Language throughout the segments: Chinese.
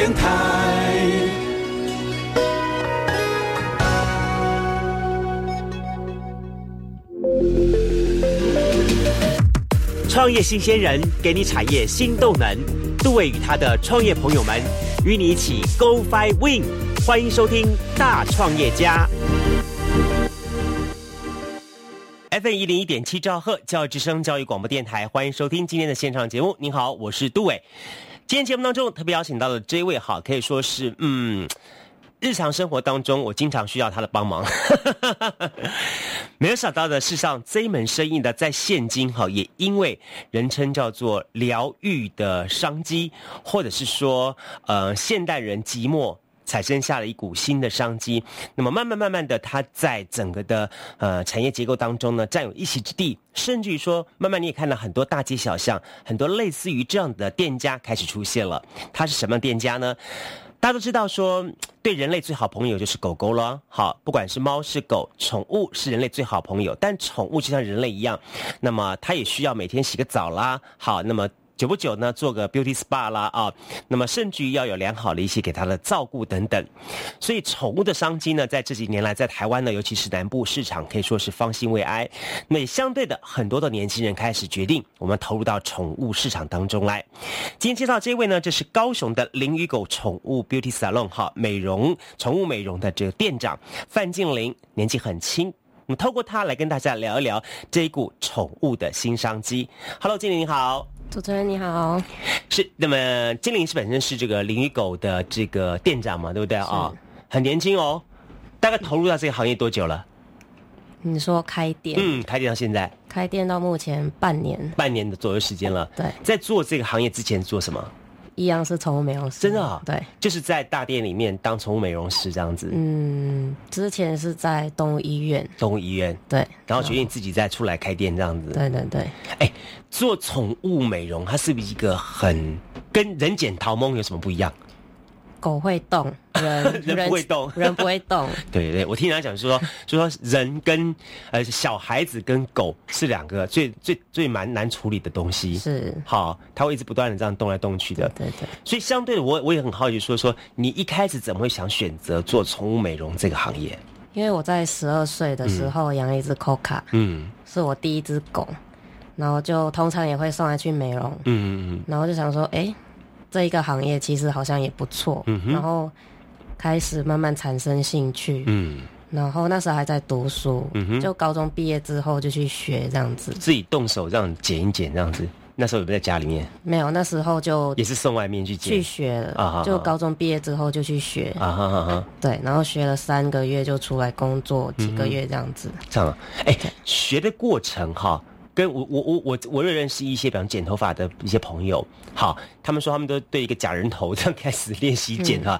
电台。创业新鲜人给你产业新动能，杜伟与他的创业朋友们与你一起 Go Fly Win，欢迎收听大创业家。FM 一零一点七兆赫教育之声教育广播电台，欢迎收听今天的现场节目。您好，我是杜伟。今天节目当中特别邀请到的这位哈，可以说是嗯。日常生活当中，我经常需要他的帮忙。没有想到的，世上这一门生意的，在现今哈，也因为人称叫做疗愈的商机，或者是说，呃，现代人寂寞产生下了一股新的商机。那么慢慢慢慢的，它在整个的呃产业结构当中呢，占有一席之地。甚至于说，慢慢你也看到很多大街小巷，很多类似于这样的店家开始出现了。它是什么店家呢？大家都知道说，对人类最好朋友就是狗狗了。好，不管是猫是狗，宠物是人类最好朋友。但宠物就像人类一样，那么它也需要每天洗个澡啦。好，那么。久不久呢，做个 beauty spa 啦啊，那么甚至于要有良好的一些给它的照顾等等，所以宠物的商机呢，在这几年来，在台湾呢，尤其是南部市场，可以说是方兴未艾。那也相对的，很多的年轻人开始决定，我们投入到宠物市场当中来。今天介绍这位呢，这是高雄的灵与狗宠物 beauty salon 哈，美容宠物美容的这个店长范静玲，年纪很轻，我们透过他来跟大家聊一聊这一股宠物的新商机。Hello，静玲你好。主持人你好，是那么金玲是本身是这个灵与狗的这个店长嘛，对不对啊？很年轻哦，大概投入到这个行业多久了？你说开店？嗯，开店到现在，开店到目前半年，半年的左右时间了。对，在做这个行业之前做什么？一样是宠物美容师，真的哦？对，就是在大店里面当宠物美容师这样子。嗯，之前是在动物医院，动物医院对，然后决定自己再出来开店这样子。对对对，哎，做宠物美容，它是不是一个很跟人剪桃梦有什么不一样？狗会动，人 人不会动，人不会动。对对，我听人家讲说，就说人跟呃小孩子跟狗是两个最最最蛮难处理的东西。是，好，它会一直不断的这样动来动去的。对对。所以相对的，我我也很好奇，说说你一开始怎么会想选择做宠物美容这个行业？因为我在十二岁的时候养了一只 Coca，嗯，是我第一只狗，然后就通常也会送来去美容，嗯嗯嗯，然后就想说，哎。这一个行业其实好像也不错，然后开始慢慢产生兴趣，嗯，然后那时候还在读书，嗯就高中毕业之后就去学这样子，自己动手这样剪一剪这样子。那时候有没有在家里面？没有，那时候就也是送外面去剪。去学了啊，就高中毕业之后就去学。啊哈哈哈，对，然后学了三个月就出来工作几个月这样子。这样，哎，学的过程哈。跟我我我我我认识一些，比方剪头发的一些朋友，好，他们说他们都对一个假人头这样开始练习剪哈。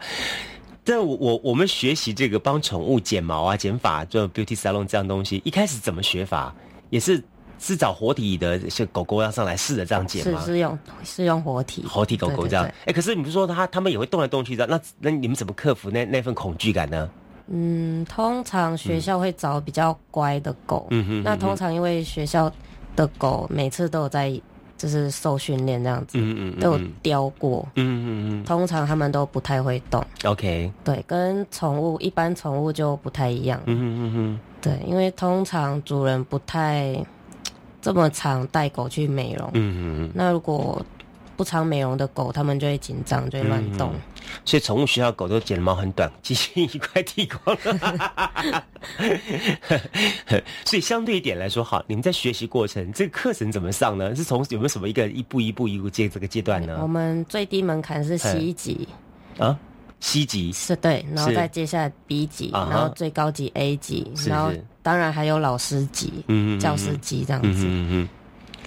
但我我我们学习这个帮宠物剪毛啊、剪发，就 beauty salon 这样东西，一开始怎么学法？也是是找活体的，像狗狗要上来试着这样剪吗？是是用是用活体活体狗狗这样。哎，可是你不是说他他们也会动来动去的？那那你们怎么克服那那份恐惧感呢？嗯，通常学校会找比较乖的狗。嗯哼。那通常因为学校。的狗每次都有在，就是受训练这样子，都有叼过。嗯嗯嗯，通常他们都不太会动。OK，对，跟宠物一般宠物就不太一样。嗯嗯嗯对，因为通常主人不太这么常带狗去美容。嗯嗯嗯，那如果。不常美容的狗，它们就会紧张，就会乱动。所以宠物学校狗都剪的毛很短，几乎一块剃光了。所以相对一点来说，好，你们在学习过程，这个课程怎么上呢？是从有没有什么一个一步一步一步阶这个阶段呢？我们最低门槛是 C 级啊，C 级是对，然后再接下来 B 级，然后最高级 A 级，然后当然还有老师级、教师级这样子。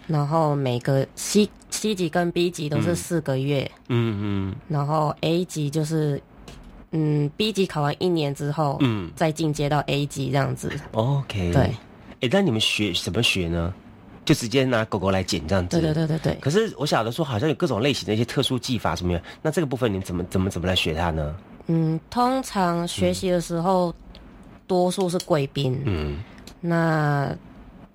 然后每个 C C 级跟 B 级都是四个月，嗯嗯，然后 A 级就是，嗯，B 级考完一年之后，嗯，再进阶到 A 级这样子。OK，对。哎，那你们学怎么学呢？就直接拿狗狗来剪这样子？对对对对对。可是我晓得说，好像有各种类型的一些特殊技法什么的。那这个部分你怎么怎么怎么来学它呢？嗯，通常学习的时候，多数是贵宾。嗯，那。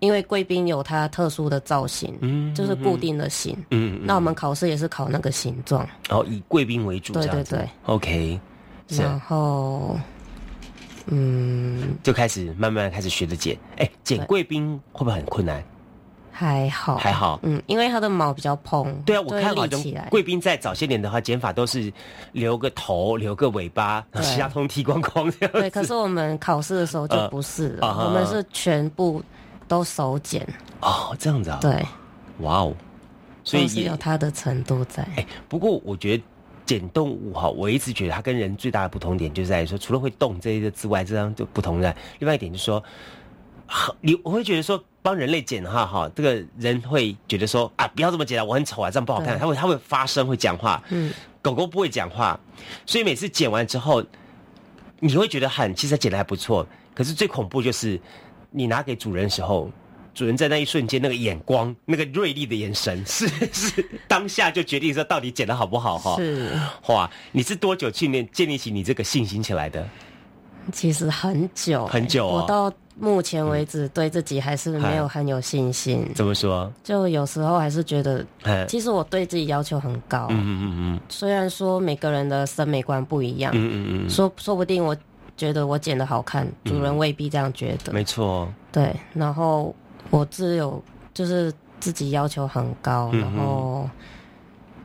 因为贵宾有它特殊的造型，嗯，就是固定的形，嗯，那我们考试也是考那个形状，哦，以贵宾为主，对对对，OK，然后，嗯，就开始慢慢开始学着剪，哎，剪贵宾会不会很困难？还好，还好，嗯，因为它的毛比较蓬，对啊，我看好像贵宾在早些年的话剪法都是留个头，留个尾巴，其他通剃光光这样。对，可是我们考试的时候就不是了，我们是全部都手剪。哦，这样子啊？对，哇哦，所以也有它的程度在。哎，不过我觉得剪动物哈，我一直觉得它跟人最大的不同点就在于说，除了会动这些之外，这样就不同在。另外一点就是说。你我会觉得说帮人类剪的话，哈，这个人会觉得说啊，不要这么剪啊，我很丑啊，这样不好看。他会他会发声，会讲话。嗯，狗狗不会讲话，所以每次剪完之后，你会觉得很，其实剪的还不错。可是最恐怖就是你拿给主人的时候，主人在那一瞬间那个眼光，那个锐利的眼神，是是当下就决定说到底剪的好不好哈。是，哇，你是多久训练建立起你这个信心起来的？其实很久很久，我到目前为止对自己还是没有很有信心。怎么说？就有时候还是觉得，其实我对自己要求很高。嗯嗯嗯虽然说每个人的审美观不一样，嗯嗯嗯，说说不定我觉得我剪的好看，主人未必这样觉得。没错。对，然后我自有就是自己要求很高，然后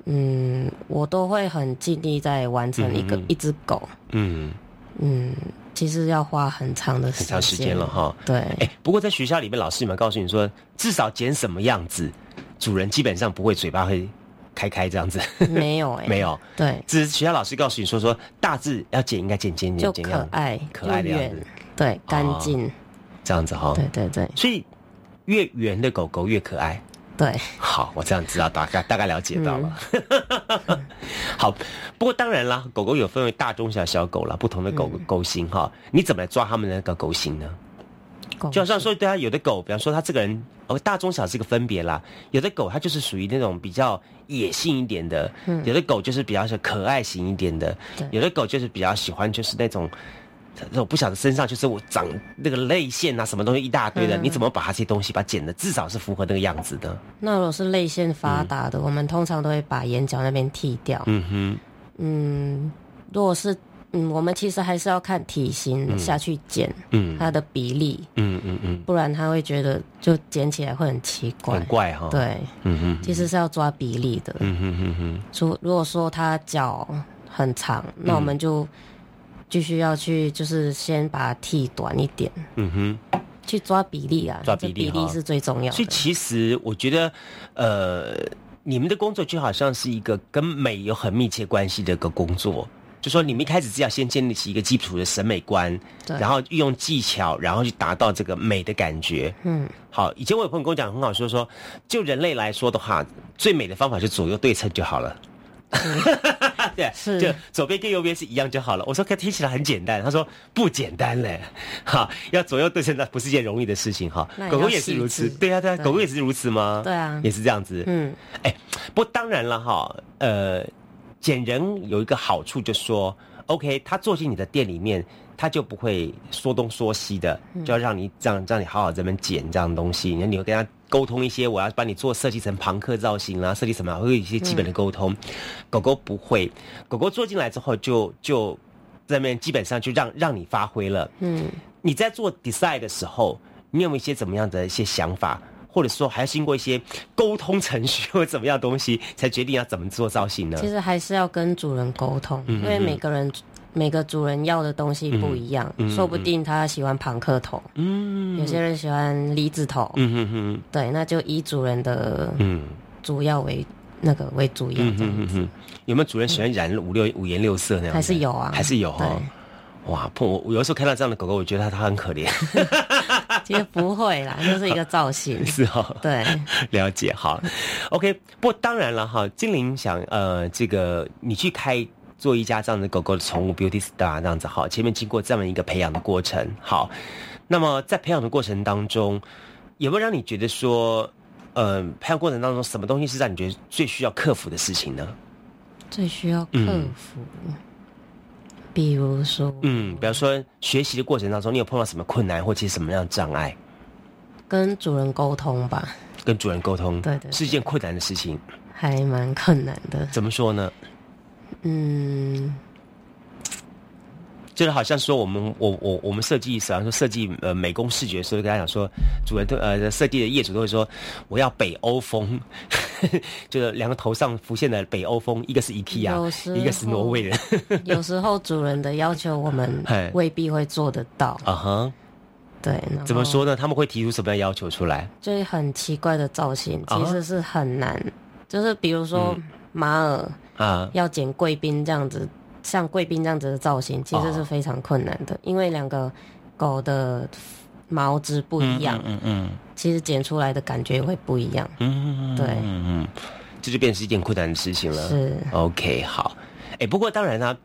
嗯，我都会很尽力在完成一个一只狗。嗯嗯。其实要花很长的很长时间了哈。对，哎，不过在学校里面，老师有没有告诉你说，至少剪什么样子，主人基本上不会嘴巴会开开这样子？没有哎，没有。对，只是学校老师告诉你说，说大致要剪应该剪尖尖，就可爱可爱的样子，对，干净这样子哈。对对对，所以越圆的狗狗越可爱。对，好，我这样知道大概大概了解到了。好，不过当然啦，狗狗有分为大、中、小、小狗啦，不同的狗狗型哈。你怎么来抓它们的那个狗型呢？就好像说，对啊，有的狗，比方说它这个人，哦，大、中、小是一个分别啦。有的狗它就是属于那种比较野性一点的，有的狗就是比较是可爱型一点的，有的狗就是比较喜欢就是那种。我不晓得身上就是我长那个泪腺啊，什么东西一大堆的，你怎么把它这些东西把它剪的至少是符合那个样子的？那如果是泪腺发达的，我们通常都会把眼角那边剃掉。嗯哼，嗯，如果是嗯，我们其实还是要看体型下去剪，嗯，它的比例，嗯嗯嗯，不然他会觉得就剪起来会很奇怪，很怪哈。对，嗯哼，其实是要抓比例的。嗯哼哼哼，说如果说它脚很长，那我们就。继续要去，就是先把它剃短一点。嗯哼，去抓比例啊，抓比例，比例是最重要的。所以其实我觉得，呃，你们的工作就好像是一个跟美有很密切关系的一个工作。就说你们一开始是要先建立起一个基础的审美观，然后运用技巧，然后去达到这个美的感觉。嗯，好。以前我有朋友跟我讲很好，说说就人类来说的话，最美的方法是左右对称就好了。对，是就左边跟右边是一样就好了。我说，可听起来很简单。他说不简单嘞，哈，要左右对称，那不是件容易的事情哈。狗狗也是如此，对啊，对啊，狗狗也是如此吗？对啊，也是这样子。嗯，哎，不过当然了哈，呃，剪人有一个好处，就说，OK，他坐进你的店里面。他就不会说东说西的，就要让你这样让你好好这边剪这样东西。你你会跟他沟通一些，我要帮你做设计成朋克造型啊，设计什么会有一些基本的沟通。狗狗不会，狗狗坐进来之后就就在那边基本上就让让你发挥了。嗯，你在做 design 的时候，你有没有一些怎么样的一些想法，或者说还要经过一些沟通程序或者怎么样东西，才决定要怎么做造型呢？其实还是要跟主人沟通，因为每个人。每个主人要的东西不一样，说不定他喜欢庞克头，嗯，有些人喜欢梨子头，嗯哼哼，对，那就以主人的嗯主要为那个为主要这样子。有没有主人喜欢染五六五颜六色那样？还是有啊，还是有哈。哇，我我有的时候看到这样的狗狗，我觉得它它很可怜。其实不会啦，就是一个造型。是哦，对，了解好。OK，不过当然了哈，精灵想呃，这个你去开。做一家这样的狗狗的宠物 beauty star 这样子好，前面经过这么一个培养的过程好，那么在培养的过程当中，有没有让你觉得说，呃，培养过程当中什么东西是让你觉得最需要克服的事情呢？最需要克服，比如说，嗯，比如说学习的过程当中，你有碰到什么困难或者什么样的障碍？跟主人沟通吧。跟主人沟通，对对，是一件困难的事情，还蛮困难的。怎么说呢？嗯。就是好像说我们我我我们设计，比方说设计呃美工视觉的时候，跟他讲说，主人都呃设计的业主都会说，我要北欧风，就是两个头上浮现的北欧风，一个是 IKEA，一个是挪威人。有时候主人的要求我们未必会做得到。啊哈，对。怎么说呢？他们会提出什么样要求出来？就是很奇怪的造型，其实是很难。就是比如说马尔啊，要剪贵宾这样子。像贵宾这样子的造型，其实是非常困难的，因为两个狗的毛质不一样，嗯嗯，其实剪出来的感觉会不一样，嗯嗯，对，嗯嗯，这就变成一件困难的事情了。是，OK，好，哎，不过当然呢，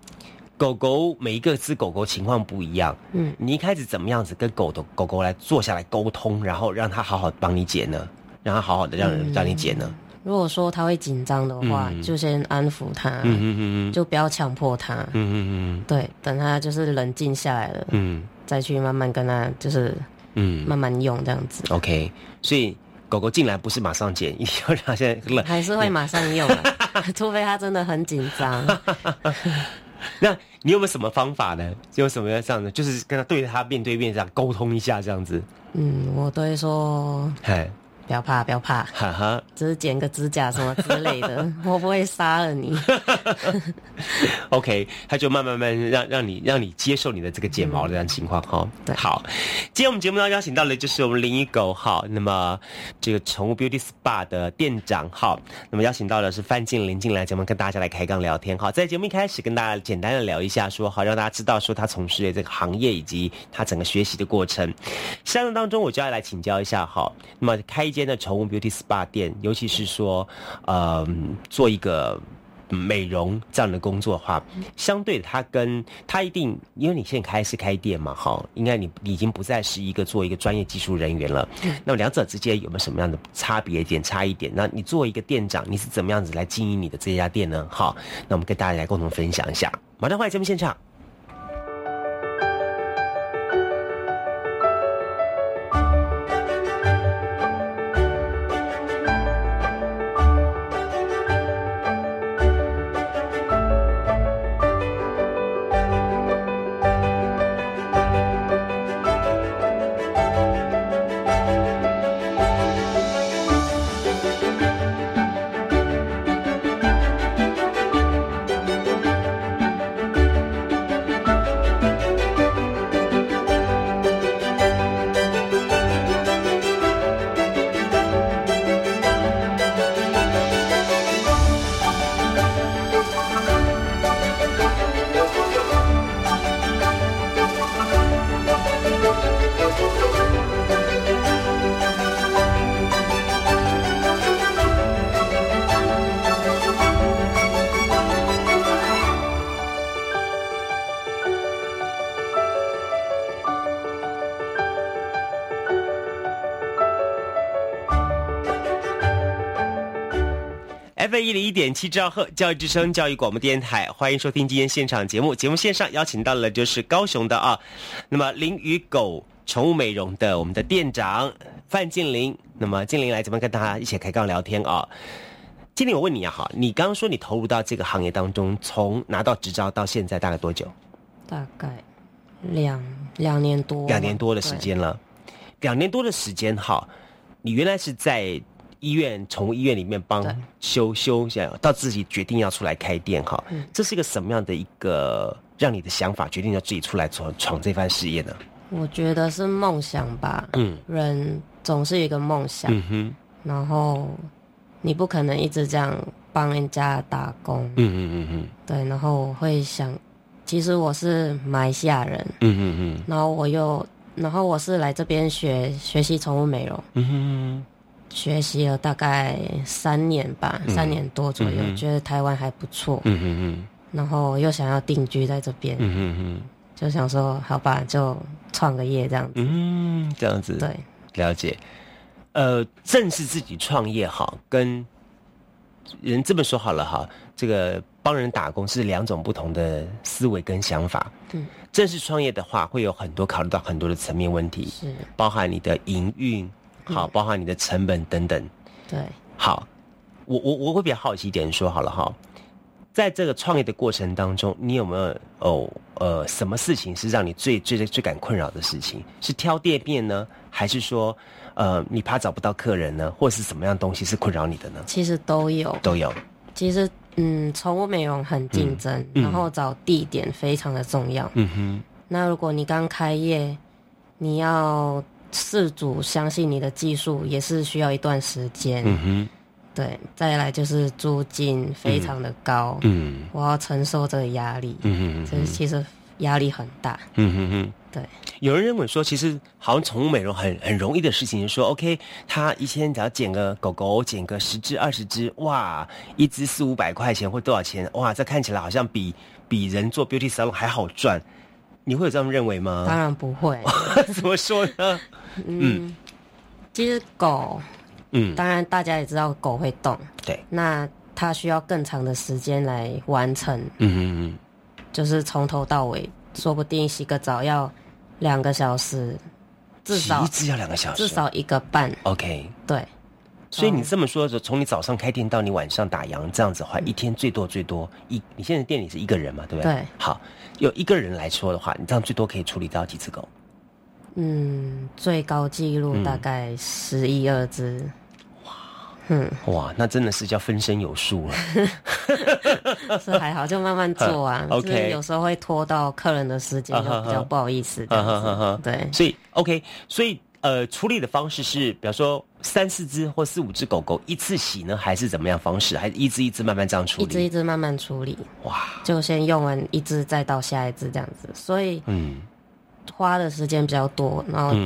狗狗每一个只狗狗情况不一样，嗯，你一开始怎么样子跟狗的狗狗来坐下来沟通，然后让它好好帮你剪呢？让它好好的让人让你剪呢？如果说他会紧张的话，就先安抚他，就不要强迫他。对，等他就是冷静下来了，再去慢慢跟他就是慢慢用这样子。OK，所以狗狗进来不是马上剪，一定要让它先冷，还是会马上用，除非它真的很紧张。那你有没有什么方法呢？有什么这样的，就是跟他对着他面对面这样沟通一下这样子？嗯，我都会说。不要怕，不要怕，哈哈，只是剪个指甲什么之类的，我不会杀了你。OK，他就慢慢慢让让你让你接受你的这个剪毛的这样情况哈。对，好，今天我们节目要邀请到的就是我们林一狗哈，那么这个宠物 Beauty Spa 的店长哈，那么邀请到的是范静林进来节目跟大家来开杠聊天哈。在节目一开始跟大家简单的聊一下，说好让大家知道说他从事的这个行业以及他整个学习的过程。相当当中，我就要来请教一下哈，那么开。间的宠物 beauty spa 店，尤其是说，呃，做一个美容这样的工作的话，相对它跟它一定，因为你现在开是开店嘛，哈，应该你已经不再是一个做一个专业技术人员了。那么两者之间有没有什么样的差别点、差异点？那你作为一个店长，你是怎么样子来经营你的这家店呢？好，那我们跟大家来共同分享一下。马上回来节目现场。零一点七兆赫教育之声教育广播电台，欢迎收听今天现场节目。节目线上邀请到了就是高雄的啊，那么林与狗宠物美容的我们的店长范静玲。那么静玲来这边跟大家一起开杠聊天啊。静玲，我问你啊，哈，你刚刚说你投入到这个行业当中，从拿到执照到现在大概多久？大概两两年多，两年多的时间了。两年多的时间哈，你原来是在。医院宠物医院里面帮修修一下，到自己决定要出来开店哈，这是一个什么样的一个让你的想法决定要自己出来闯闯这番事业呢？我觉得是梦想吧，嗯，人总是一个梦想，嗯哼，然后你不可能一直这样帮人家打工，嗯嗯嗯嗯，对，然后我会想，其实我是马来西亚人，嗯嗯嗯，然后我又，然后我是来这边学学习宠物美容，嗯哼。学习了大概三年吧，三年多左右，觉得台湾还不错。嗯嗯嗯。然后又想要定居在这边。嗯嗯嗯。就想说，好吧，就创个业这样子。嗯，这样子。对，了解。呃，正是自己创业哈，跟人这么说好了哈，这个帮人打工是两种不同的思维跟想法。嗯。正式创业的话，会有很多考虑到很多的层面问题，是包含你的营运。好，包含你的成本等等。对，好，我我我会比较好奇一点说好了哈，在这个创业的过程当中，你有没有哦呃什么事情是让你最最最感困扰的事情？是挑店面呢，还是说呃你怕找不到客人呢，或是什么样东西是困扰你的呢？其实都有，都有。其实嗯，宠物美容很竞争，然后找地点非常的重要。嗯哼。那如果你刚开业，你要。事主相信你的技术也是需要一段时间，嗯哼，对，再来就是租金非常的高，嗯，我要承受这个压力，嗯哼，这其实压力很大，嗯哼。哼，对。有人认为说，其实好像宠物美容很很容易的事情，说 OK，他一天只要剪个狗狗，剪个十只二十只，哇，一只四五百块钱或多少钱，哇，这看起来好像比比人做 beauty salon 还好赚。你会有这样认为吗？当然不会。怎么说呢？嗯，其实狗，嗯，当然大家也知道狗会动，对。那它需要更长的时间来完成，嗯嗯嗯，就是从头到尾，说不定洗个澡要两个小时，至少一只要两个小时，至少一个半。OK，对。所以你这么说的时候，从你早上开店到你晚上打烊这样子的话，一天最多最多一，你现在店里是一个人嘛，对不对？对。好，有一个人来说的话，你这样最多可以处理到几只狗？嗯，最高纪录大概十一二只。哇，嗯，哇，那真的是叫分身有术了。是还好，就慢慢做啊。OK，有时候会拖到客人的时间，就比较不好意思这样子。对，所以 OK，所以。呃，处理的方式是，比方说三四只或四五只狗狗一次洗呢，还是怎么样方式？还是一只一只慢慢这样处理？一只一只慢慢处理。哇！就先用完一只，再到下一只这样子。所以，嗯，花的时间比较多。然后，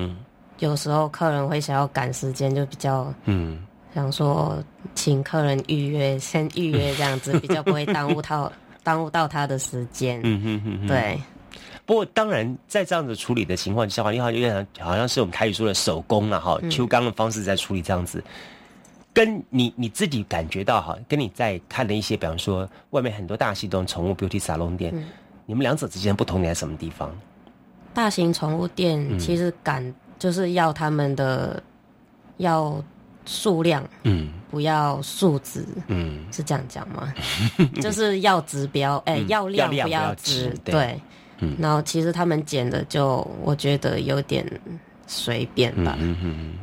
有时候客人会想要赶时间，就比较嗯，想说请客人预约，先预约这样子，比较不会耽误到 耽误到他的时间。嗯哼哼，对。不过，当然，在这样子处理的情况之下，你好有点好像是我们台语说的手工了哈，秋刚的方式在处理这样子，跟你你自己感觉到哈，跟你在看的一些，比方说外面很多大型的宠物 beauty salon 店，你们两者之间不同在什么地方？大型宠物店其实赶就是要他们的要数量，嗯，不要数值，嗯，是这样讲吗？就是要指标，哎，要量不要值，对。然后其实他们剪的就我觉得有点随便吧。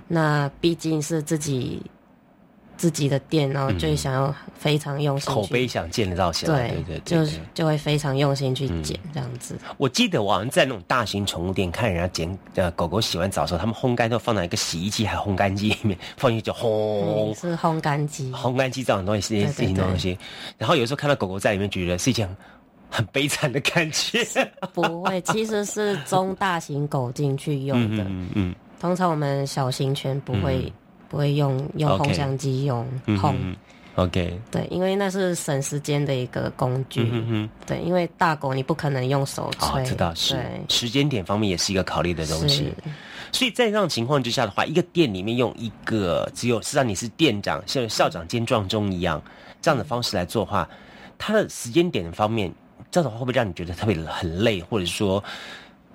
那毕竟是自己自己的店，然后就想要非常用心，口碑想建造起来，对对对，就就会非常用心去剪这样子。我记得我好像在那种大型宠物店看人家剪呃狗狗洗完澡的时候，他们烘干都放在一个洗衣机还烘干机里面，放进去就烘，是烘干机，烘干机这种东西是这些东西。然后有时候看到狗狗在里面，觉得是一件。很悲惨的感觉，不会，其实是中大型狗进去用的。嗯嗯，通常我们小型犬不会不会用用烘箱机用烘。OK，对，因为那是省时间的一个工具。嗯哼，对，因为大狗你不可能用手吹。知道是时间点方面也是一个考虑的东西。所以在这样情况之下的话，一个店里面用一个只有是让你是店长，像校长兼壮中一样这样的方式来做的话，它的时间点方面。这样的话会不会让你觉得特别很累，或者说，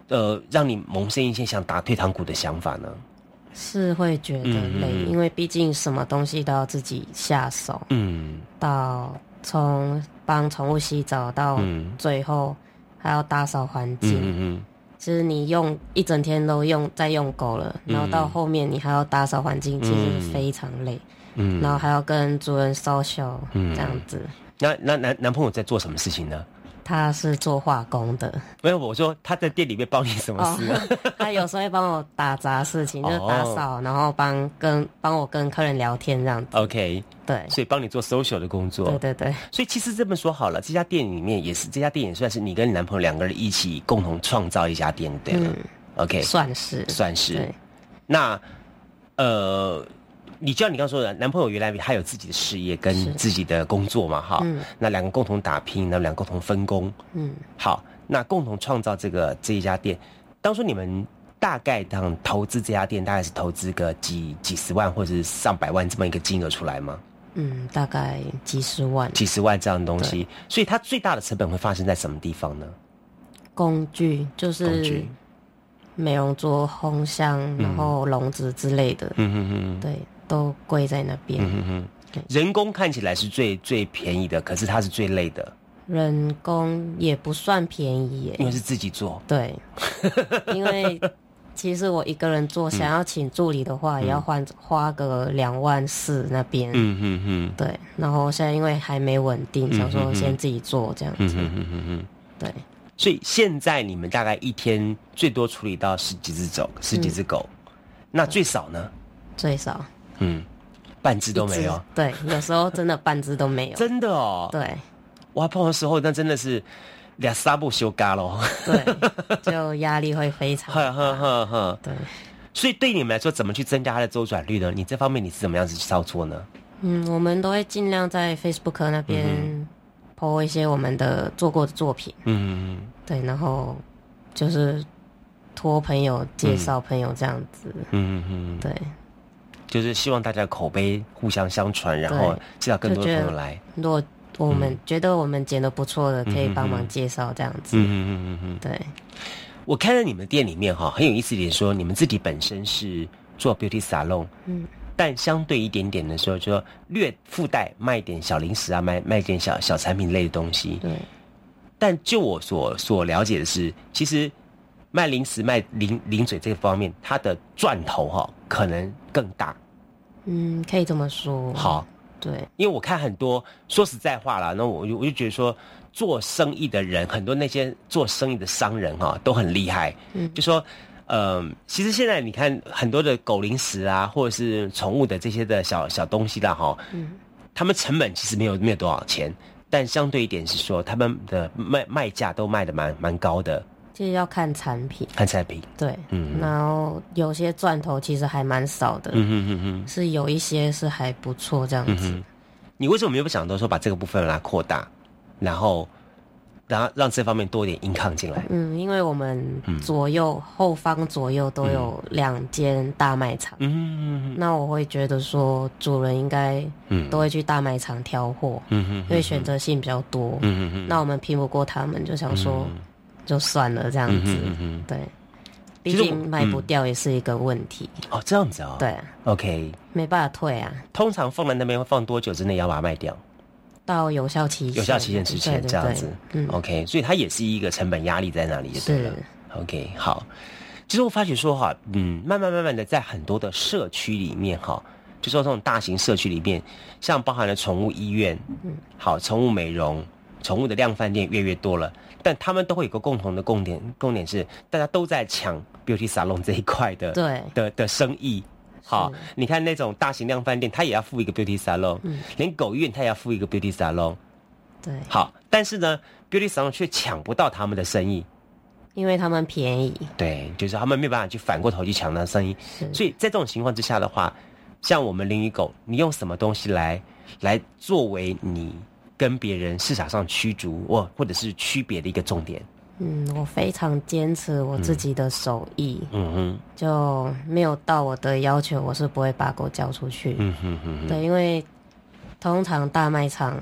呃，让你萌生一些想打退堂鼓的想法呢？是会觉得累，因为毕竟什么东西都要自己下手。嗯，到从帮宠物洗澡到最后还要打扫环境。嗯嗯，其实你用一整天都用在用狗了，然后到后面你还要打扫环境，其实非常累。嗯，然后还要跟主人 social 这样子。那那男男朋友在做什么事情呢？他是做化工的，没有我说他在店里面帮你什么事？他有时候会帮我打杂事情，就是打扫，然后帮跟帮我跟客人聊天这样子。OK，对，所以帮你做 social 的工作。对对对，所以其实这么说好了，这家店里面也是这家店也算是你跟你男朋友两个人一起共同创造一家店，对了。OK，算是算是。那呃。你就像你刚说的，男朋友原来他有自己的事业跟自己的工作嘛，哈，那两个共同打拼，那两个共同分工，嗯，好，那共同创造这个这一家店。当初你们大概当投资这家店，大概是投资个几几十万或者是上百万这么一个金额出来吗？嗯，大概几十万，几十万这样的东西。所以它最大的成本会发生在什么地方呢？工具就是美容桌、烘箱，然后笼子之类的，嗯嗯嗯，对，都跪在那边。嗯嗯人工看起来是最最便宜的，可是它是最累的。人工也不算便宜耶，因为是自己做。对，因为其实我一个人做，想要请助理的话，也要换花个两万四那边。嗯嗯嗯，对。然后现在因为还没稳定，想说先自己做这样子。嗯嗯嗯嗯，对。所以现在你们大概一天最多处理到十几只狗，十几只狗，那最少呢？最少，嗯，半只都没有。对，有时候真的半只都没有。真的哦。对。挖，碰的时候那真的是两三步修嘎喽。对，就压力会非常。呵呵呵呵。对。所以对你们来说，怎么去增加它的周转率呢？你这方面你是怎么样子去操作呢？嗯，我们都会尽量在 Facebook 那边。播一些我们的做过的作品，嗯，对，然后就是托朋友介绍朋友这样子，嗯嗯，对，就是希望大家口碑互相相传，然后介绍更多的朋友来。如果我们觉得我们剪的不错的，可以帮忙介绍这样子，嗯嗯嗯嗯，对。我看到你们店里面哈，很有意思一点，说你们自己本身是做 beauty salon，嗯。但相对一点点的时候，就说略附带卖点小零食啊，卖卖点小小产品类的东西。对。但就我所所了解的是，其实卖零食、卖零零嘴这个方面，它的赚头哈可能更大。嗯，可以这么说。好。对。因为我看很多，说实在话啦，那我就我就觉得说，做生意的人，很多那些做生意的商人哈，都很厉害。嗯。就说。嗯，其实现在你看很多的狗零食啊，或者是宠物的这些的小小东西啦，哈，嗯，他们成本其实没有没有多少钱，但相对一点是说，他们的卖卖价都卖的蛮蛮高的。其实要看产品，看产品，对，嗯，然后有些钻头其实还蛮少的，嗯嗯嗯嗯，是有一些是还不错这样子。你为什么没有想到说把这个部分来扩大，然后？然后让这方面多一点硬抗进来。嗯，因为我们左右后方左右都有两间大卖场。嗯，那我会觉得说主人应该都会去大卖场挑货。嗯嗯，因为选择性比较多。嗯嗯那我们拼不过他们，就想说就算了这样子。嗯嗯对，毕竟卖不掉也是一个问题。哦，这样子哦。对。OK。没办法退啊。通常放在那边会放多久之内要把它卖掉？到有效期有效期限之前这样子，嗯，OK，所以它也是一个成本压力在那里，对了，OK，好。其实我发觉说哈，嗯，慢慢慢慢的在很多的社区里面哈，就说这种大型社区里面，像包含了宠物医院，嗯，好，宠物美容、宠物的量饭店越越多了，但他们都会有个共同的共点，共点是大家都在抢 beauty salon 这一块的，对。的的生意。好，你看那种大型量饭店，他也要付一个 beauty salon，嗯，连狗院他也要付一个 beauty salon，对，好，但是呢，beauty salon 却抢不到他们的生意，因为他们便宜，对，就是他们没办法去反过头去抢那生意，所以在这种情况之下的话，像我们灵与狗，你用什么东西来来作为你跟别人市场上驱逐或或者是区别的一个重点？嗯，我非常坚持我自己的手艺，嗯哼，就没有到我的要求，我是不会把狗交出去。嗯哼哼，对，因为通常大卖场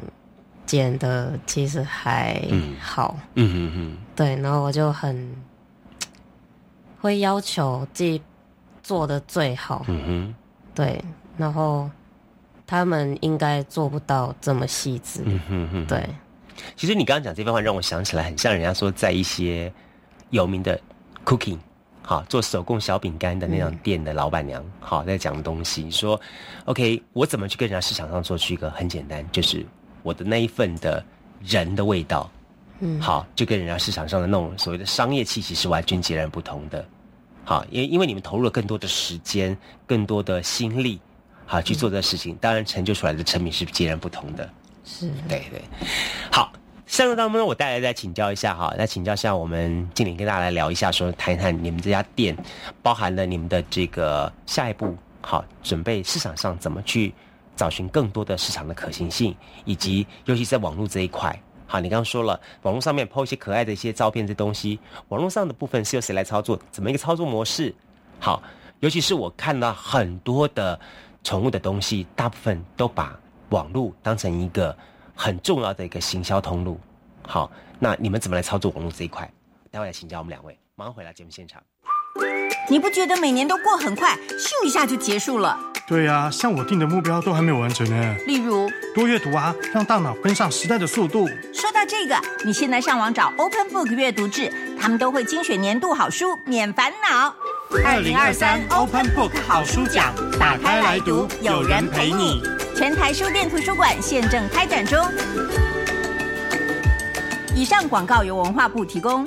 剪的其实还好，嗯哼哼，对，然后我就很会要求自己做的最好，嗯哼，对，然后他们应该做不到这么细致，嗯哼哼，对。其实你刚刚讲这番话，让我想起来，很像人家说在一些有名的 cooking，好做手工小饼干的那种店的老板娘，好在讲东西，说 OK，我怎么去跟人家市场上做出一个很简单，就是我的那一份的人的味道，嗯，好，就跟人家市场上的那种所谓的商业气息是完全截然不同的，好，因为因为你们投入了更多的时间、更多的心力，好去做这事情，当然成就出来的成品是截然不同的。是。对对，好，上个当中我带来再请教一下哈，来请教一下我们经理跟大家来聊一下，说谈一谈你们这家店包含了你们的这个下一步，好，准备市场上怎么去找寻更多的市场的可行性，以及尤其在网络这一块，好，你刚刚说了网络上面抛一些可爱的一些照片这东西，网络上的部分是由谁来操作，怎么一个操作模式？好，尤其是我看到很多的宠物的东西，大部分都把。网络当成一个很重要的一个行销通路，好，那你们怎么来操作网络这一块？待会来请教我们两位，马上回来节目现场。你不觉得每年都过很快，咻一下就结束了？对呀，像我定的目标都还没有完成呢。例如多阅读啊，让大脑跟上时代的速度。说到这个，你现在上网找 Open Book 阅读志，他们都会精选年度好书，免烦恼。二零二三 Open Book 好书奖，打开来读，有人陪你。全台书店图书馆现正开展中。以上广告由文化部提供。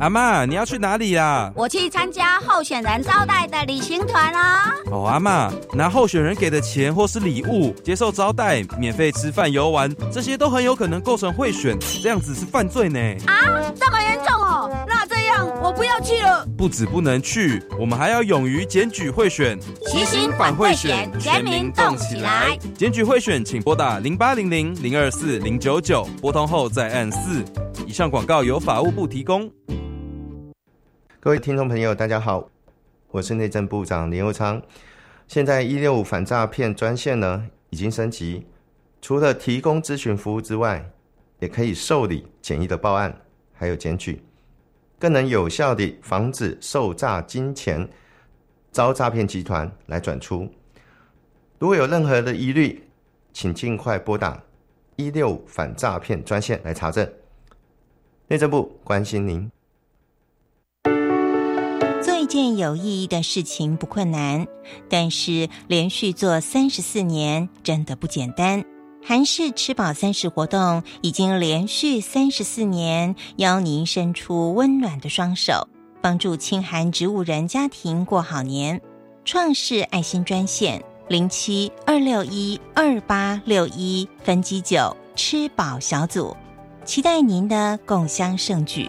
阿妈，你要去哪里呀？我去参加候选人招待的旅行团啦。哦，阿妈，拿候选人给的钱或是礼物接受招待，免费吃饭游玩，这些都很有可能构成贿选，这样子是犯罪呢。啊，这么严重哦？那我不要去了。不止不能去，我们还要勇于检举贿选，齐心反贿选，全民动起来。检举贿选，请拨打零八零零零二四零九九，拨通后再按四。以上广告由法务部提供。各位听众朋友，大家好，我是内政部长林佑昌。现在一六五反诈骗专线呢已经升级，除了提供咨询服务之外，也可以受理简易的报案，还有检举，更能有效地防止受诈金钱遭诈骗集团来转出。如果有任何的疑虑，请尽快拨打一六五反诈骗专线来查证。内政部关心您。做一件有意义的事情不困难，但是连续做三十四年真的不简单。韩式吃饱三十活动已经连续三十四年，邀您伸出温暖的双手，帮助清寒植物人家庭过好年。创世爱心专线零七二六一二八六一分机九吃饱小组，期待您的共襄盛举。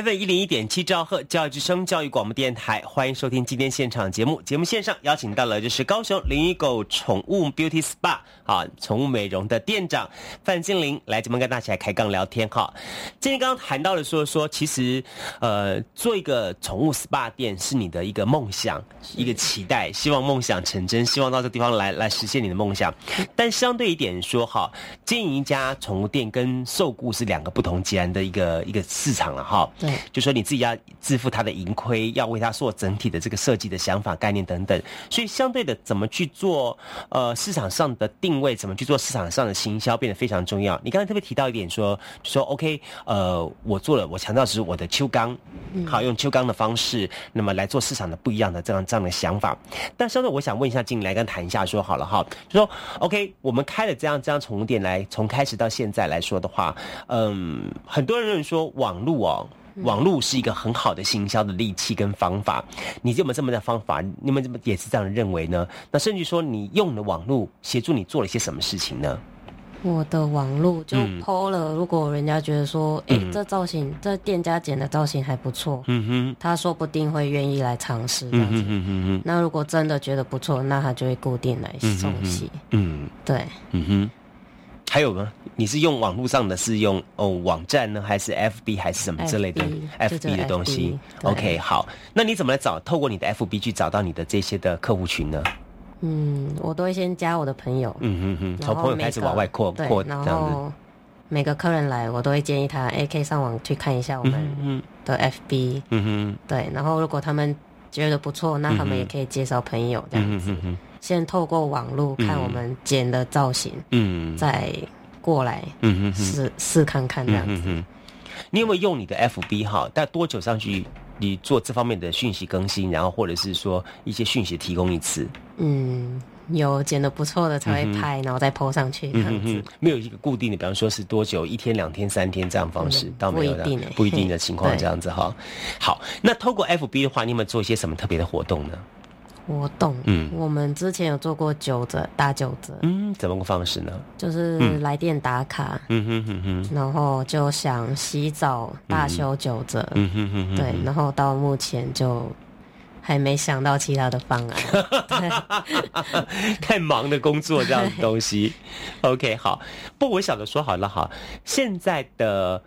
F 一零一点七兆赫教育之声教育广播电台，欢迎收听今天现场节目。节目线上邀请到了就是高雄林一狗宠物 Beauty Spa 啊，宠物美容的店长范金玲来节目跟大家来开杠聊天哈。今天刚刚谈到了说说，其实呃做一个宠物 SPA 店是你的一个梦想，一个期待，希望梦想成真，希望到这地方来来实现你的梦想。但相对一点说哈，经营一家宠物店跟受雇是两个不同截然的一个一个市场了哈。对，就说你自己要支付他的盈亏，要为他做整体的这个设计的想法、概念等等，所以相对的怎么去做呃市场上的定位，怎么去做市场上的行销，变得非常重要。你刚才特别提到一点说说 OK，呃，我做了，我强调是我的秋钢，好用秋钢的方式，那么来做市场的不一样的这样这样的想法。但相对我想问一下静来跟谈一下说好了哈，就说 OK，我们开了这样这样宠物店来，从开始到现在来说的话，嗯，很多人认为说网络哦。网络是一个很好的行销的利器跟方法，你有没有这么的方法？你们怎么也是这样认为呢？那甚至说，你用的网络协助你做了一些什么事情呢？我的网络就剖了，如果人家觉得说，哎，这造型，这店家剪的造型还不错，嗯哼，他说不定会愿意来尝试这样子。嗯哼那如果真的觉得不错，那他就会固定来送戏。嗯，对，嗯哼。还有吗？你是用网络上的是用哦网站呢，还是 FB 还是什么之类的 FB 的东西？OK，好，那你怎么来找？透过你的 FB 去找到你的这些的客户群呢？嗯，我都会先加我的朋友，嗯嗯嗯，从朋友开始往外扩扩这样子。每个客人来，我都会建议他，哎，可以上网去看一下我们的 FB，嗯哼，对。然后如果他们觉得不错，那他们也可以介绍朋友这样子。先透过网络看我们剪的造型，嗯，再过来，嗯试试看看这样子。你有没有用你的 FB 哈？但多久上去？你做这方面的讯息更新，然后或者是说一些讯息提供一次？嗯，有剪的不错的才会拍，然后再 PO 上去。嗯嗯，没有一个固定的，比方说是多久，一天、两天、三天这样方式，倒没有的，不一定的情况这样子哈。好，那透过 FB 的话，你有没有做一些什么特别的活动呢？活动，嗯，我们之前有做过九折打九折，嗯，怎么个方式呢？就是来电打卡，嗯哼哼哼，然后就想洗澡大修九折，嗯哼哼，对，然后到目前就还没想到其他的方案，太忙的工作这样的东西。OK，好，不，我想着说好了哈，现在的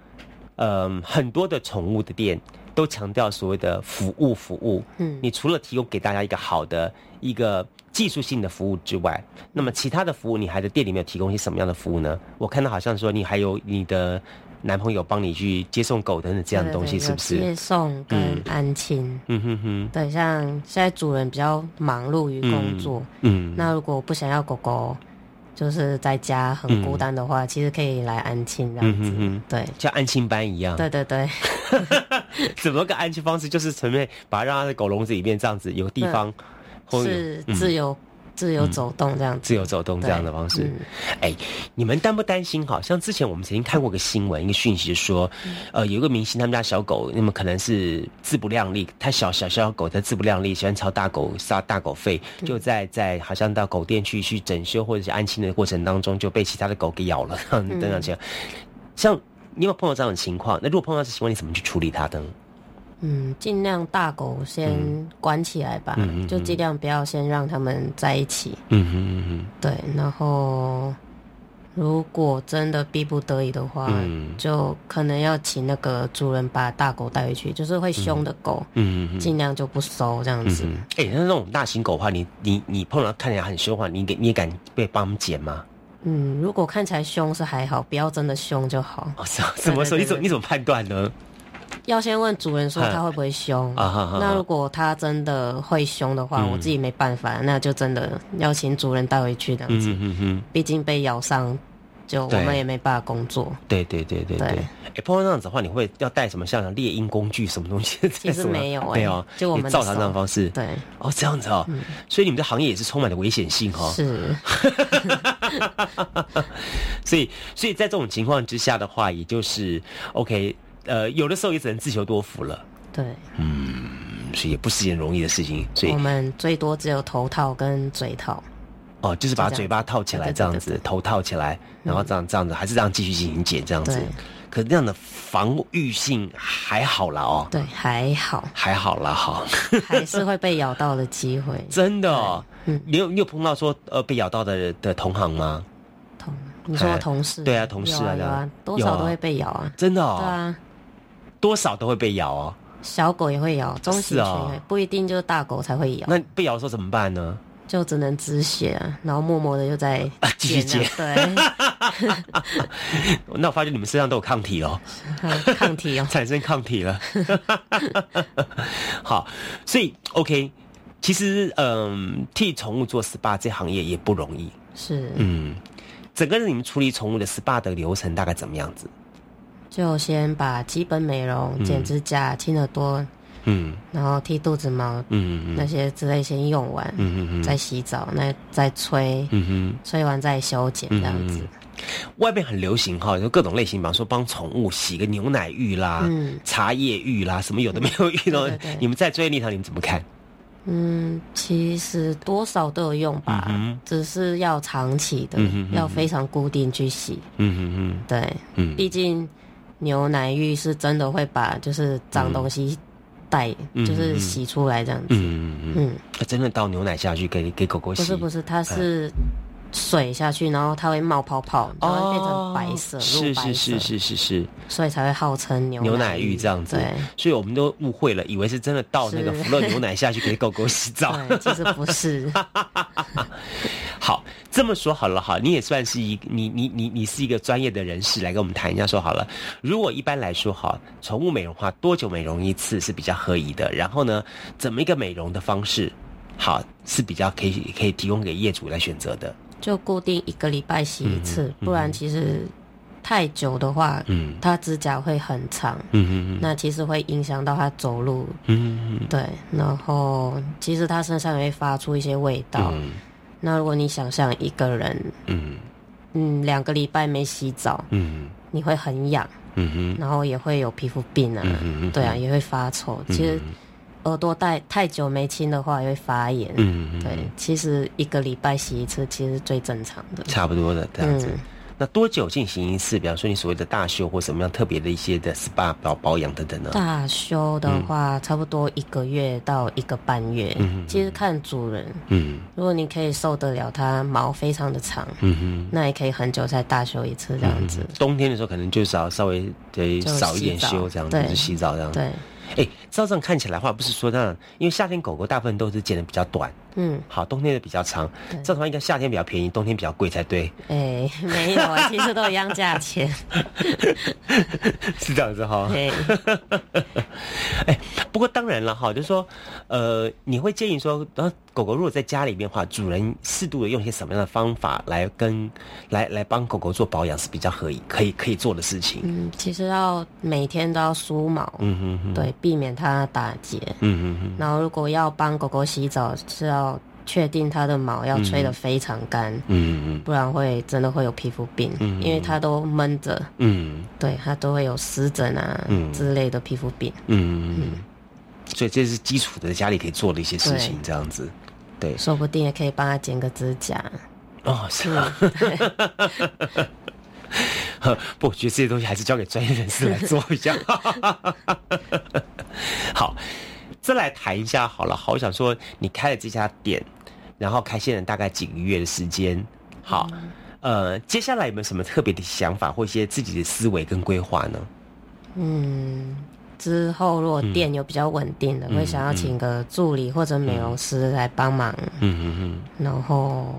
嗯很多的宠物的店。都强调所谓的服务服务，嗯，你除了提供给大家一个好的一个技术性的服务之外，那么其他的服务你还在店里面有提供一些什么样的服务呢？我看到好像说你还有你的男朋友帮你去接送狗等等这样的东西，是不是？接送跟安亲，嗯哼哼，对，像现在主人比较忙碌于工作，嗯，那如果不想要狗狗。就是在家很孤单的话，其实可以来安庆这样子，对，像安庆班一样。对对对，怎么个安庆方式？就是前面把它让它在狗笼子里面这样子，有地方是自由。自由走动这样子，自由走动这样的方式。哎，你们担不担心？好，像之前我们曾经看过个新闻，一个讯息说，呃，有一个明星他们家小狗，那么可能是自不量力，太小小小狗它自不量力，喜欢朝大狗撒大狗吠，就在在好像到狗店去去整修或者是安亲的过程当中，就被其他的狗给咬了等等这样。像你有碰到这样的情况？那如果碰到这情况，你怎么去处理它呢？嗯，尽量大狗先关起来吧，就尽量不要先让他们在一起。嗯哼嗯哼，对。然后，如果真的逼不得已的话，就可能要请那个主人把大狗带回去，就是会凶的狗，嗯尽量就不收这样子。哎，那那种大型狗的话，你你你碰到看起来很凶的话，你给你也敢被帮他们剪吗？嗯，如果看起来凶是还好，不要真的凶就好。哦，怎么说？你怎你怎么判断呢？要先问主人说他会不会凶，那如果他真的会凶的话，我自己没办法，那就真的要请主人带回去这样子。毕竟被咬伤，就我们也没办法工作。对对对对对。哎，碰到这样子的话，你会要带什么像猎鹰工具什么东西？其实没有，没有，就我们照常这样方式。对，哦，这样子哦，所以你们的行业也是充满了危险性哈。是。所以，所以在这种情况之下的话，也就是 OK。呃，有的时候也只能自求多福了。对，嗯，所以也不是件容易的事情。所以我们最多只有头套跟嘴套。哦，就是把嘴巴套起来这样子，头套起来，然后这样这样子，还是这样继续进行剪这样子。可是这样的防御性还好了哦。对，还好，还好了哈。还是会被咬到的机会。真的？哦，嗯，你有你有碰到说呃被咬到的的同行吗？同。你说同事对啊，同事啊，有啊，多少都会被咬啊，真的哦，对啊，多少都会被咬哦。小狗也会咬，中型犬不一定就是大狗才会咬。那被咬的时候怎么办呢？就只能止血，然后默默的又在 继续接。对，那我发现你们身上都有抗体哦，抗体哦，产生抗体了。好，所以 OK，其实嗯，替宠物做 SPA 这行业也不容易，是嗯。整个你们处理宠物的 SPA 的流程大概怎么样子？就先把基本美容、剪指甲、清耳朵，嗯，然后剃肚子毛，嗯那些之类先用完，嗯嗯再洗澡，那再吹，嗯哼，吹完再修剪这样子。外面很流行哈，就各种类型，比方说帮宠物洗个牛奶浴啦，茶叶浴啦，什么有的没有 浴的，你们在专业立场你们怎么看？嗯，其实多少都有用吧，只是要长期的，要非常固定去洗。嗯嗯嗯，对，嗯，毕竟牛奶浴是真的会把就是脏东西带，就是洗出来这样子。嗯嗯嗯，真的倒牛奶下去给给狗狗洗？不是不是，它是。水下去，然后它会冒泡泡，然后变成白色，是是是是是是，所以才会号称牛牛奶浴这样子。对，所以我们都误会了，以为是真的倒那个福乐 牛奶下去给狗狗洗澡，其实不是。好，这么说好了哈，你也算是一你你你你是一个专业的人士，来跟我们谈一下。说好了，如果一般来说哈，宠物美容话多久美容一次是比较合宜的？然后呢，怎么一个美容的方式？好是比较可以可以提供给业主来选择的。就固定一个礼拜洗一次，不然其实太久的话，嗯，它指甲会很长，嗯嗯嗯，那其实会影响到它走路，嗯嗯嗯，对，然后其实它身上也会发出一些味道。那如果你想象一个人，嗯。嗯，两个礼拜没洗澡，嗯，你会很痒，嗯哼，然后也会有皮肤病啊，嗯对啊，也会发臭，其实。耳朵戴太久没清的话，也会发炎。嗯，对，其实一个礼拜洗一次，其实最正常的。差不多的这样子。那多久进行一次？比方说你所谓的大修或什么样特别的一些的 SPA 保保养等等呢？大修的话，差不多一个月到一个半月。嗯，其实看主人。嗯，如果你可以受得了它毛非常的长，嗯哼，那也可以很久才大修一次这样子。冬天的时候可能就是要稍微得少一点修这样子，就洗澡这样。对。哎，照这样看起来的话，不是说这样，因为夏天狗狗大部分都是剪的比较短，嗯，好，冬天的比较长。这样的话，应该夏天比较便宜，冬天比较贵才对。哎，没有啊，其实都一样价钱。是这样子哈。哎，不过当然了哈，就是说，呃，你会建议说，然后狗狗如果在家里面的话，主人适度的用一些什么样的方法来跟来来帮狗狗做保养是比较可以可以可以做的事情。嗯，其实要每天都要梳毛。嗯哼哼。对。避免它打结。嗯嗯嗯。然后，如果要帮狗狗洗澡，是要确定它的毛要吹得非常干。嗯嗯不然会真的会有皮肤病。嗯。因为它都闷着。嗯。对，它都会有湿疹啊之类的皮肤病。嗯嗯。所以这是基础的家里可以做的一些事情，这样子。对。说不定也可以帮它剪个指甲。哦，是。不，我觉得这些东西还是交给专业人士来做比较好。好，再来谈一下好了。好，我想说，你开了这家店，然后开线了大概几个月的时间。好，呃，接下来有没有什么特别的想法或一些自己的思维跟规划呢？嗯，之后如果店有比较稳定的，会想要请个助理或者美容师来帮忙。嗯嗯嗯。然后，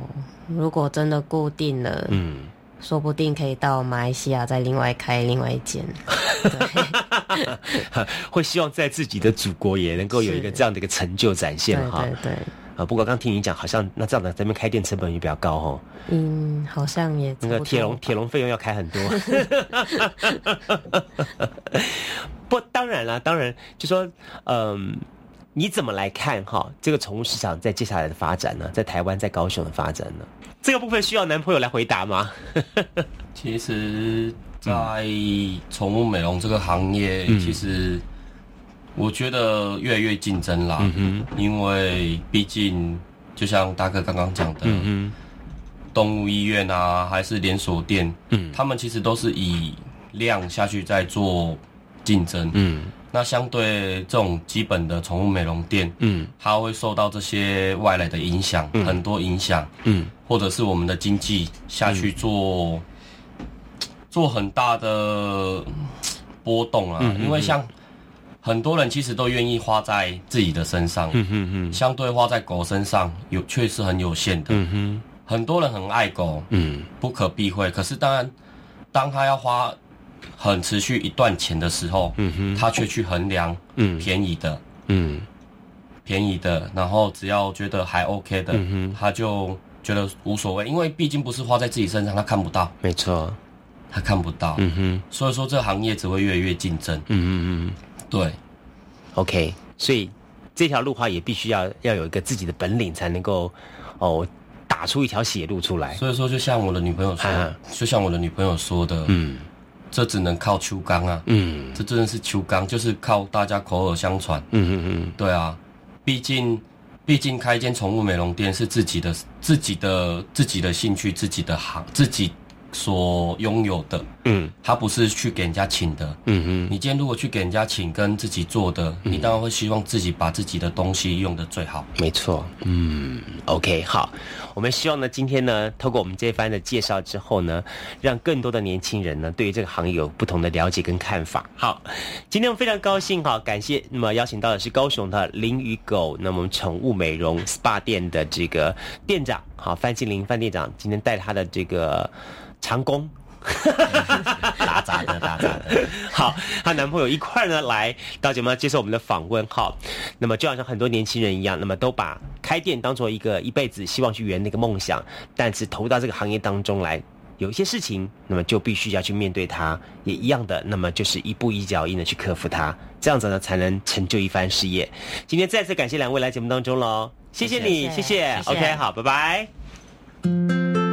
如果真的固定了，嗯。说不定可以到马来西亚再另外开另外一间，会希望在自己的祖国也能够有一个这样的一个成就展现哈。对对。啊，不过刚听你讲，好像那这样的这边开店成本也比较高哦。嗯，好像也那个铁笼铁笼费用要开很多。不，当然了，当然就说，嗯，你怎么来看哈？这个宠物市场在接下来的发展呢？在台湾，在高雄的发展呢？这个部分需要男朋友来回答吗？其实，在宠物美容这个行业，其实我觉得越来越竞争啦。嗯因为毕竟，就像大哥刚刚讲的，嗯动物医院啊，还是连锁店，嗯，他们其实都是以量下去在做竞争。嗯。那相对这种基本的宠物美容店，嗯，它会受到这些外来的影响，很多影响，嗯，或者是我们的经济下去做，做很大的波动啊。因为像很多人其实都愿意花在自己的身上，嗯哼哼，相对花在狗身上有确实很有限的，嗯哼，很多人很爱狗，嗯，不可避讳。可是当然，当他要花。很持续一段钱的时候，嗯哼，他却去衡量，嗯，便宜的，嗯，便宜的，然后只要觉得还 OK 的，嗯哼，他就觉得无所谓，因为毕竟不是花在自己身上，他看不到，没错，他看不到，嗯哼，所以说这行业只会越来越竞争，嗯嗯嗯，对，OK，所以这条路话也必须要要有一个自己的本领，才能够哦打出一条血路出来。所以说，就像我的女朋友说，就像我的女朋友说的，嗯。这只能靠秋刚啊，嗯，这真的是秋刚，就是靠大家口耳相传，嗯嗯嗯，对啊，毕竟，毕竟开一间宠物美容店是自己的、自己的、自己的兴趣、自己的行、自己。所拥有的，嗯，他不是去给人家请的，嗯嗯。你今天如果去给人家请，跟自己做的，你当然会希望自己把自己的东西用的最好。没错，嗯，OK，好，我们希望呢，今天呢，透过我们这番的介绍之后呢，让更多的年轻人呢，对于这个行业有不同的了解跟看法。好，今天我非常高兴哈，感谢那么邀请到的是高雄的林与狗，那么宠物美容 SPA 店的这个店长，好，范庆林范店长，今天带他的这个。长工 打杂的，打杂的。好，她男朋友一块呢来到节目接受我们的访问。好，那么就好像很多年轻人一样，那么都把开店当做一个一辈子希望去圆那个梦想，但是投入到这个行业当中来。有一些事情，那么就必须要去面对它，也一样的，那么就是一步一脚印的去克服它，这样子呢才能成就一番事业。今天再次感谢两位来节目当中喽，谢谢你，谢谢，OK，好，拜拜。